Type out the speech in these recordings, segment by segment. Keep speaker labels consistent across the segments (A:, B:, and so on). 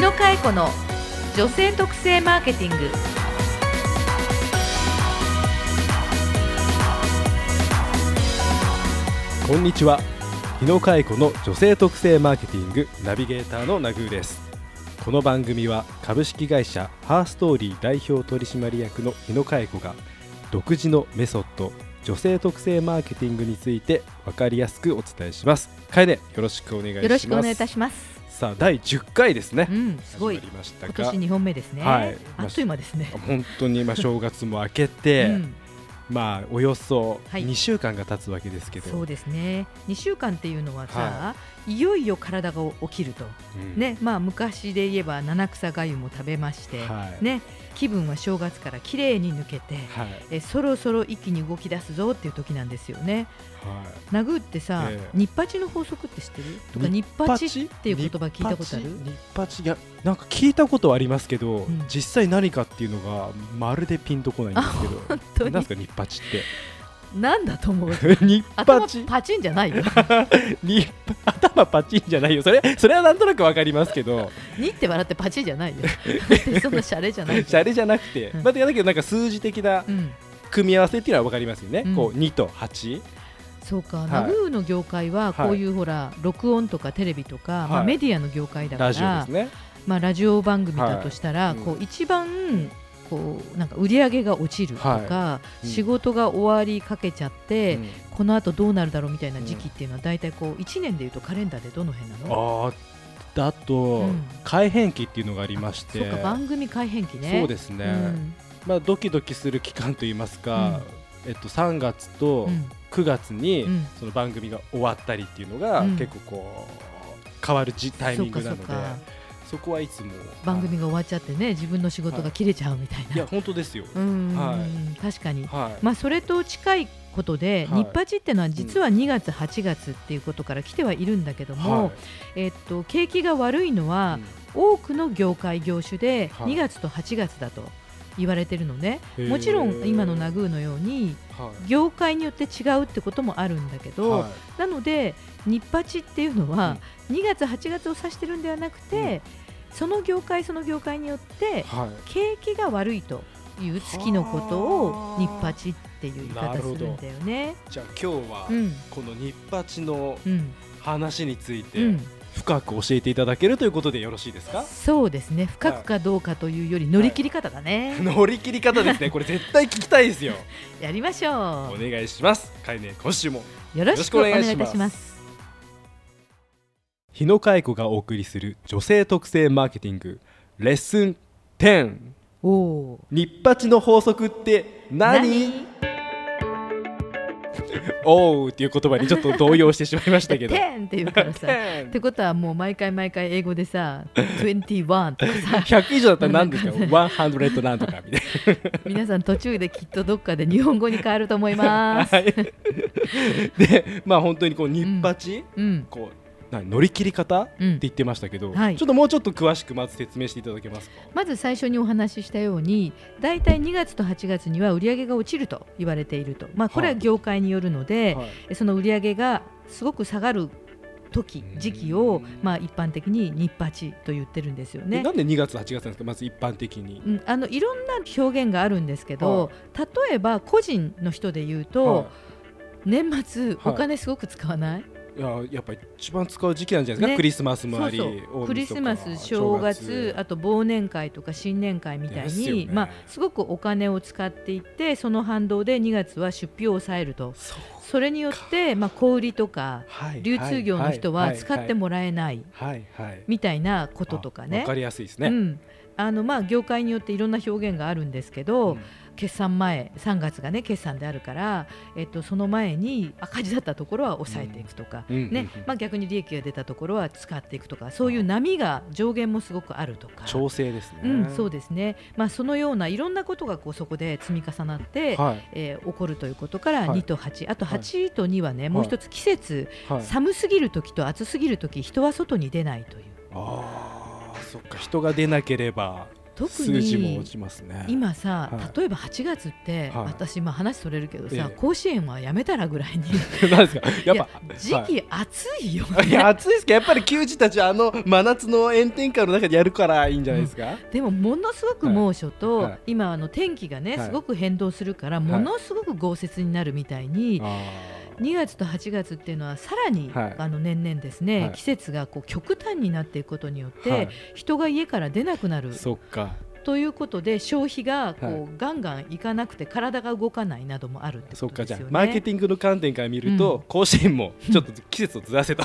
A: 野佳恵子の女性特性マーケティング。
B: こんにちは。日野佳恵子の女性特性マーケティングナビゲーターのナグーです。この番組は株式会社ハーストーリー代表取締役の日野佳恵子が独自のメソッド女性特性マーケティングについて分かりやすくお伝えします。楓よろしくお願いします。
A: よろしくお願いいたします
B: さあ第10回ですね、
A: うんすごい。
B: 始まりました
A: 今
B: が
A: 年2本目ですね、
B: はい。
A: あっという間ですね、
B: 本当にまあ正月も明けて、
A: うん。
B: まあおよそ
A: はい。
B: 2週間が経つわけですけど、
A: そうですね。2週間っていうのはさ、い、よいよ体が起きると、
B: うん。
A: ね。まあ昔で言えば七草がゆも食べまして、
B: はい。
A: ね気分は正月から綺麗に抜けて、
B: はい。
A: えそろそろ一気に動き出すぞっていう時なんですよね。
B: はい。
A: ナグーってさ、
B: ええ。
A: ニッパチの法則って知ってる？とかニッパチ？っていう言葉聞いたことある？
B: ニッパチ？いやなんか聞いたことはありますけど、
A: ん。
B: 実際何かっていうのがまるでピンとこないんですけど。
A: 本当に？
B: なんですかニッパチって
A: なんだと思う？
B: ニッ
A: 頭
B: パチ？
A: パチンじゃないよ。
B: ニッパ頭パチンじゃないよ。それそれはなんとなくわかりますけど。
A: にって笑ってパチンじゃないよ。そんなシャレじゃない
B: シャレじゃなくて、
A: うん。
B: まあ、だけどなんか数字的な
A: うん。
B: 組み合わせっていうのはわかりますよね、
A: うん。
B: こう2と8
A: そうか、
B: い。
A: ナグーの業界はこういうほら、録音とかテレビとか、まあ、
B: はい
A: メディアの業界だか
B: ラジオ
A: ら
B: ですね。
A: まあ、ラジオ番組だとしたら、
B: はい。うん。
A: こう一番こうなんか売り上げが落ちるとか、
B: はい。うん。
A: 仕事が終わりかけちゃって、
B: うん。
A: この後どうなるだろうみたいな時期っていうのは大体こう1年でいうとカレンダーでどの辺なの？
B: だと、
A: うん。
B: 改変期っていうのがありまして。
A: そうか番組改編期ね。
B: そうですね、
A: うん。
B: まあ、ドキドキする期間といいますか、えっと、3月と
A: うん。
B: 9月に
A: うん。
B: その番組が終わったりっていうのが
A: うん。
B: 結構こう変わるじタイミングなので
A: そ
B: こはいつも。
A: 番組が終わっちゃってね自分の仕事が切れちゃうみたいな、
B: い。や本当ですよ、
A: うん、
B: は
A: 確かに、
B: はい。
A: まあ、それと近いことで、
B: はい。
A: 日八っていうのは実は2月、8月っていうことから来てはいるんだけども、
B: はい。
A: えっと、景気が悪いのは、多くの業界業種で
B: はい。
A: 2月と8月だと言われてるのね、
B: うん
A: もちろ
B: へ
A: ん
B: ー
A: 今のナグーのように
B: はい。
A: 業界によって違うってこともあるんだけど、
B: はい。
A: なので日八っていうのは2月8月を指してるんではなくて、その業界その業界によって
B: はい。
A: 景気が悪いという月のことを
B: はあ
A: 日八っていう言い方するんだよね。
B: じゃあ今日は
A: うん。
B: この日八の
A: うん。
B: 話についうて
A: ん、
B: 深く教えていただけるということでよろしいですか？
A: そうですね。深くかどうかというより乗り切り方だね、
B: 乗り切り方ですね。これ絶対聞きたいですよ。
A: やりましょ
B: お願いします。かいね今週も。
A: うよろしくお願いいた
B: しま
A: す。
B: 日野佳子がお送りする女性特性マーケティングレッスン10
A: おお
B: 日八の法則って何？おうっていう言葉にちょっと動揺してしまいましたけど。
A: 10 っていうからさっ
B: 10
A: てことはもう毎回毎回英語でさ 21とかさ。
B: 100以上だったら何ですか？100なんとかみたい
A: 皆さん途中できっとどっかで日本語に変わると思いま
B: な。
A: す。
B: はい。でまあ本当にこう日八、
A: うん、
B: こうな乗り切り方、って
A: うん
B: 言ってましたけど、
A: はい。
B: ちょっともうちょっと詳しくまず説明していただけますか？
A: まず最初にお話ししたように大体2月と8月には売り上げが落ちると言われていると、まあ、これは業界によるので、
B: はい。
A: その売り上げがすごく下がる時
B: うん。
A: 時期を、まあ、一般的に日八と言ってるんですよね。
B: えなんで2月8月なんですか？まず一般的に。
A: うん、あのいろんな表現があるんですけど、例えば個人の人で言うと、
B: は
A: 年末お金すごく使わない、
B: い、いややっぱり一番使う時期なんじゃないですか、
A: ね。
B: クリスマスもあり
A: そうそう。
B: 大晦日
A: クリスマス正月あと忘年会とか新年会みたいに、
B: ね。
A: まあ、すごくお金を使っていってその反動で2月は出費を抑えると。
B: そ
A: れによって、まあ、小売りとか
B: はい
A: 流通業の人は使ってもらえない。
B: はいはい。
A: みたいなこととかね。
B: わか。りやすいですね。
A: うん。あのまあ、業界によっていろんな表現があるんですけど、
B: うん
A: 決算前3月がね決算であるから、えっと、その前に赤字だったところは抑えていくとか、ね
B: うん
A: まあ、逆に利益が出たところは使っていくとかそういう波が上限もすごくあるとか。
B: 調整ですね。
A: うん、そうですね、まあ、そのようないろんなことがこうそこで積み重なって、
B: はい。
A: えー起こるということから
B: はい。
A: 2と8、あと
B: はい。
A: 8と2はね、もう一つ季節、
B: はい。
A: 寒すぎる時と暑すぎる時人は外に出ないという。
B: ああそっか。人が出なければ
A: 特
B: 数字も
A: に
B: 落ちますね。
A: 今さ、
B: はい。
A: 例えば8月って、
B: はい。
A: 私まあ話それるけどさ、
B: ええ。
A: 甲子園はやめたらぐらいに。
B: なんですか？やっぱ
A: 時期暑いよ、
B: いや暑いですけどやっぱり球児たちはあの真夏の炎天下の中でやるからいいんじゃないですか、
A: でもものすごく猛暑と、今あの天気がね、
B: はい。
A: すごく変動するから、ものすごく豪雪になるみたいに、
B: あ
A: 2月と8月っていうのはさらに、
B: はい。
A: あの年々ですね、
B: はい。
A: 季節がこう極端になっていくことによって、
B: はい。
A: 人が家から出なくなる。ということで消費がこう、
B: はい。
A: ガンガンいかなくて体が動かないなどもあるって
B: そっかじゃあ
A: ことですよね。
B: マーケティングの観点から見ると、
A: うん。
B: 甲子園もちょっと季節をずらせた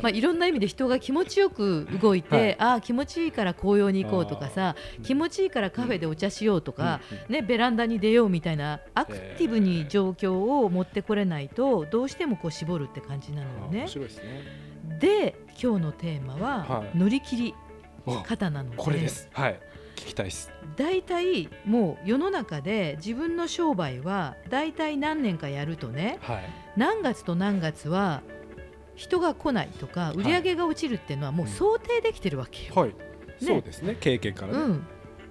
A: まあ、いろんな意味で人が気持ちよく動いて、
B: はい。
A: ああ気持ちいいから紅葉に行こうとかさ
B: ー。
A: 気持ちいいからカフェでお茶しようとか、
B: うん。うん。
A: ね、ベランダに出ようみたいなアクティブに状況を持ってこれないとどうしてもこう絞るって感じなのよね。
B: ですね。
A: で今日のテーマは、
B: はい。
A: 乗り切り
B: お
A: 方なので
B: これです。はい。聞きたいです。
A: 大体もう世の中で自分の商売は大体何年かやるとね
B: はい。
A: 何月と何月は人が来ないとか
B: い。
A: 売り上げが落ちるっていうのはもう想定できてるわけよ。
B: はい、そうですね。経験からね、
A: うん、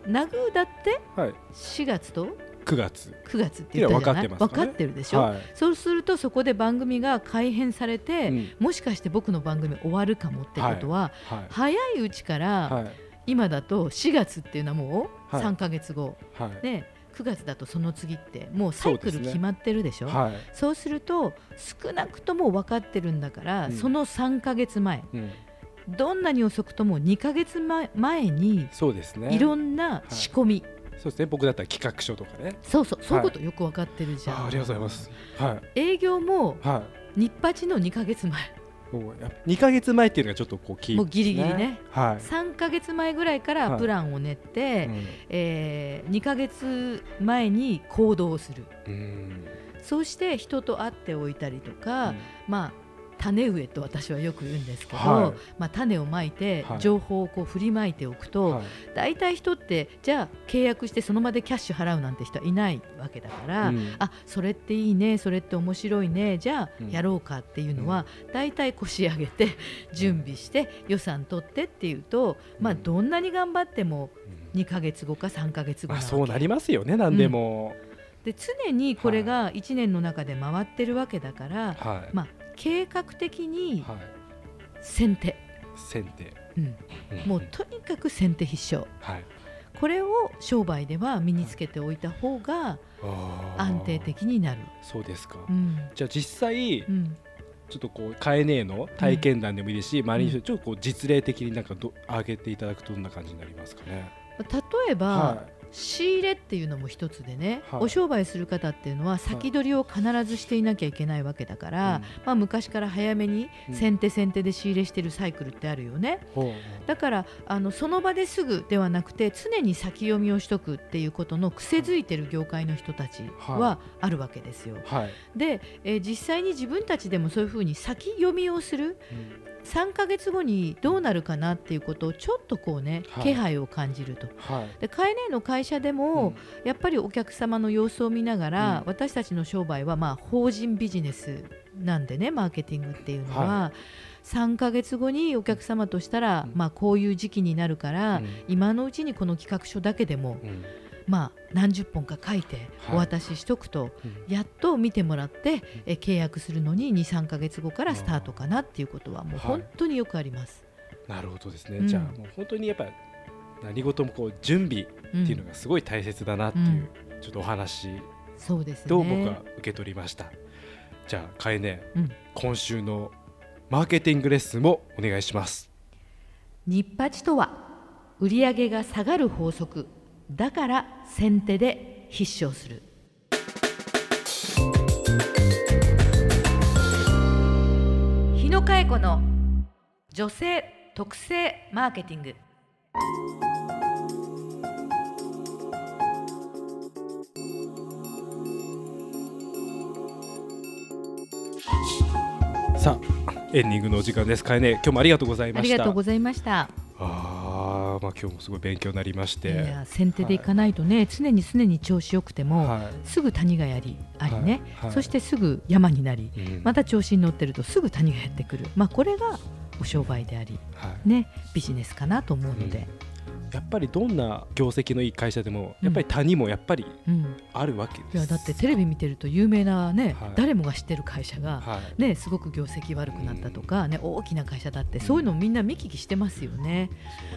A: ナグーだって
B: はい。
A: 4月と
B: 9月。
A: 9月って言ったじゃない？
B: 分かってますからね。
A: 分かってるでしょ、
B: はい。
A: そうするとそこで番組が改編されて、
B: うん。
A: もしかして僕の番組終わるかもってことは、
B: はい。
A: 早いうちから、
B: はい。
A: 今だと4月っていうのはもう
B: はい。
A: 3か月後、
B: はい。
A: ね、9月だとその次ってもうサイクル決まってるでしょ？
B: はい。
A: そうすると少なくとも分かってるんだから、
B: うん。
A: その3か月前。
B: うん、
A: どんなに遅くとも2か月前前に
B: そうですね。
A: いろんな仕込み、
B: そうですね。僕だったら企画書とかね。
A: そうそう。そういうことよく分かってるじゃん、
B: あーありがとうございます。はい。
A: 営業も
B: は
A: 日八の2か月前
B: 2か月前っていうのがちょっとこうキー
A: もうギリギリね。
B: はい、
A: 3か月前ぐらいから
B: はい。
A: プランを練って、
B: うん。
A: え2か月前に行動する。
B: うん。
A: そうして人と会っておいたりとか、
B: うん。
A: まあ種植えと私はよく言うんですけど、
B: はい。
A: まあ、種をまいて
B: はい。
A: 情報をこう振りまいておくと、
B: はい。
A: 大体人ってじゃあ契約してその場でキャッシュ払うなんて人はいないわけだから、
B: うん。
A: あそれっていいねそれって面白いねじゃあ
B: うん。
A: やろうかっていうのは、大体腰上げて準備して予算取ってっていうと、まあ、
B: うん。
A: どんなに頑張っても
B: うん。
A: 2ヶ月後か3ヶ月後
B: そうなりますよね何でも、
A: で常にこれが1年の中で回ってるわけだから、
B: はい、
A: まあ、計画的に
B: はい。
A: 先手、
B: 先手、
A: うん、
B: うん。
A: もうとにかく先手必勝。
B: はい。
A: これを商売では身につけておいた方が安定的になる。
B: そうですか、
A: うん。
B: じゃあ実際
A: うん。
B: ちょっとこうカエネの体験談でもいいですし、周りにちょっとこう実例的になんかど上げていただくとどんな感じになりますかね。
A: 例えば、
B: は
A: 仕入れっていうのも一つでね、
B: はい。
A: お商売する方っていうのは先取りを必ずしていなきゃいけないわけだから、
B: うん。
A: まあ、昔から早めに
B: うん。
A: 先手先手で仕入れしてるサイクルってあるよね。
B: う
A: だからあのその場ですぐではなくて常に先読みをしとくっていうことの癖づいてる業界の人たち
B: は
A: はあるわけですよ。
B: はい、
A: で、えー実際に自分たちでもそういうふうに先読みをする3ヶ月後にどうなるかなっていうことをちょっとこうね、
B: はい。
A: 気配を感じると。
B: はい、
A: でカエネの会社でも、やっぱりお客様の様子を見ながら、
B: うん。
A: 私たちの商売はまあ法人ビジネスなんでねマーケティングっていうのは、
B: は
A: 3ヶ月後にお客様としたら、
B: うん。
A: まあ、こういう時期になるから、
B: うん。
A: 今のうちにこの企画書だけでも、
B: うん
A: まあ、何十本か書いて
B: はい。
A: お渡ししとくと、
B: うん。
A: やっと見てもらって、え契約するのに23ヶ月後からスタートかなっていうことはもう
B: はい。
A: 本当によくあります。
B: なるほどですね。
A: うん。
B: じゃあもう本当にやっぱ何事もこう準備っていうのがすごい大切だなっていう、
A: うん。
B: ちょっとお話と僕は受け取りました。じゃあカエネ、
A: うん。
B: 今週のマーケティングレッスンもお願いします。
A: 日八とは売上が下がる法則だから先手で必勝する日野佳恵子の女性特性マーケティング
B: さあエンディングのお時間です。カエネ今日もありがとうござい
A: あ
B: ました。
A: りがとうございました
B: 今日もすごい勉強になりまし
A: い
B: て。
A: や先手でいかないとね、常に常に調子よくても、
B: はい。
A: すぐ谷がやりありね、
B: はい。はい。
A: そしてすぐ山になり
B: うん。
A: また調子に乗ってるとすぐ谷がやってくる、まあ、これがお商売であり、
B: はい。
A: ね、ビジネスかなと思うので、
B: やっぱりどんな業績のいい会社でもやっぱり谷もやっぱり
A: うん、
B: あるわけです、
A: いやだってテレビ見てると有名なね、
B: はい
A: 誰もが知ってる会社が、
B: はい。
A: ね、すごく業績悪くなったとか、ね、大きな会社だってそういうのみんな見聞きしてますよね。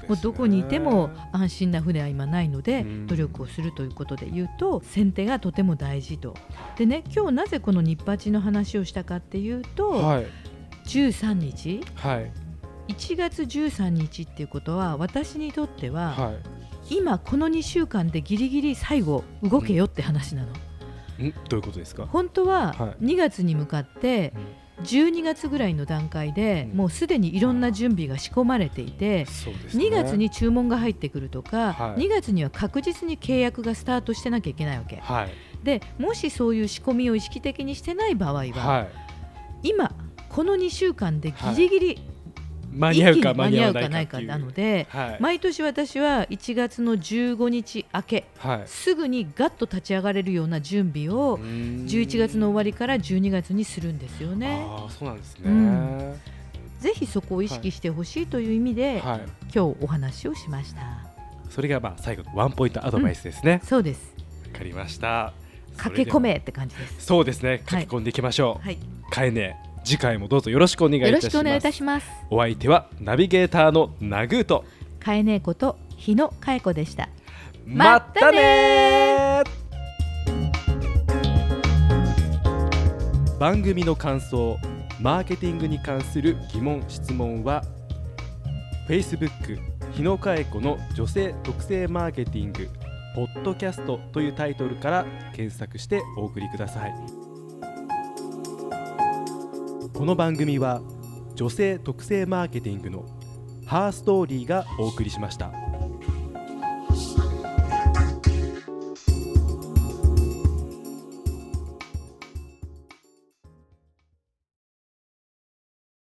A: もうどこにいても安心な船は今ないので
B: うん。
A: 努力をするということで言うと先手がとても大事と。でね今日なぜこの日八の話をしたかっていうと、
B: はい。
A: 13日
B: はい
A: 1月13日っていうことは私にとっては、
B: はい。
A: 今この2週間でギリギリ最後動けよって話なの。
B: ん。どういうことですか、
A: 本当は
B: はい。
A: 2月に向かって
B: うん。
A: 12月ぐらいの段階で
B: うん。
A: もうすでにいろんな準備が仕込まれていて
B: そうですね。
A: 2月に注文が入ってくるとか
B: はい。
A: 2月には確実に契約がスタートしてなきゃいけないわけ。
B: はい。
A: でもしそういう仕込みを意識的にしてない場合は
B: はい。
A: 今この2週間でギリギリ
B: 間に合うか
A: 間に合うか
B: 間に合
A: ないか
B: わないか
A: なので
B: はい。
A: 毎年私は1月の15日明け
B: はい。
A: すぐにガッと立ち上がれるような準備を11月の終わりから12月にするんですよね。
B: ああそうなんですね、
A: うん。ぜひそこを意識してほしいという意味で、
B: はい。
A: 今日お話をしました。
B: それがまあ最後のワンポイントアドバイスですね。
A: そうです。
B: わ、かりました。
A: 駆け込めって感じです。
B: そうですね。駆け込んでいきましょう、
A: はい。
B: かえね次回もどうぞよろしくお願いいたします
A: よろしくお願いいたします。
B: お相手はナビゲーターのナグーと
A: かえねえこと日野かえ子でした。
B: またねー番組の感想マーケティングに関する疑問質問は Facebook 日野佳恵子の女性特性マーケティングポッドキャストというタイトルから検索してお送りくださいこの番組は女性特性マーケティングのハーストーリーがお送りしました。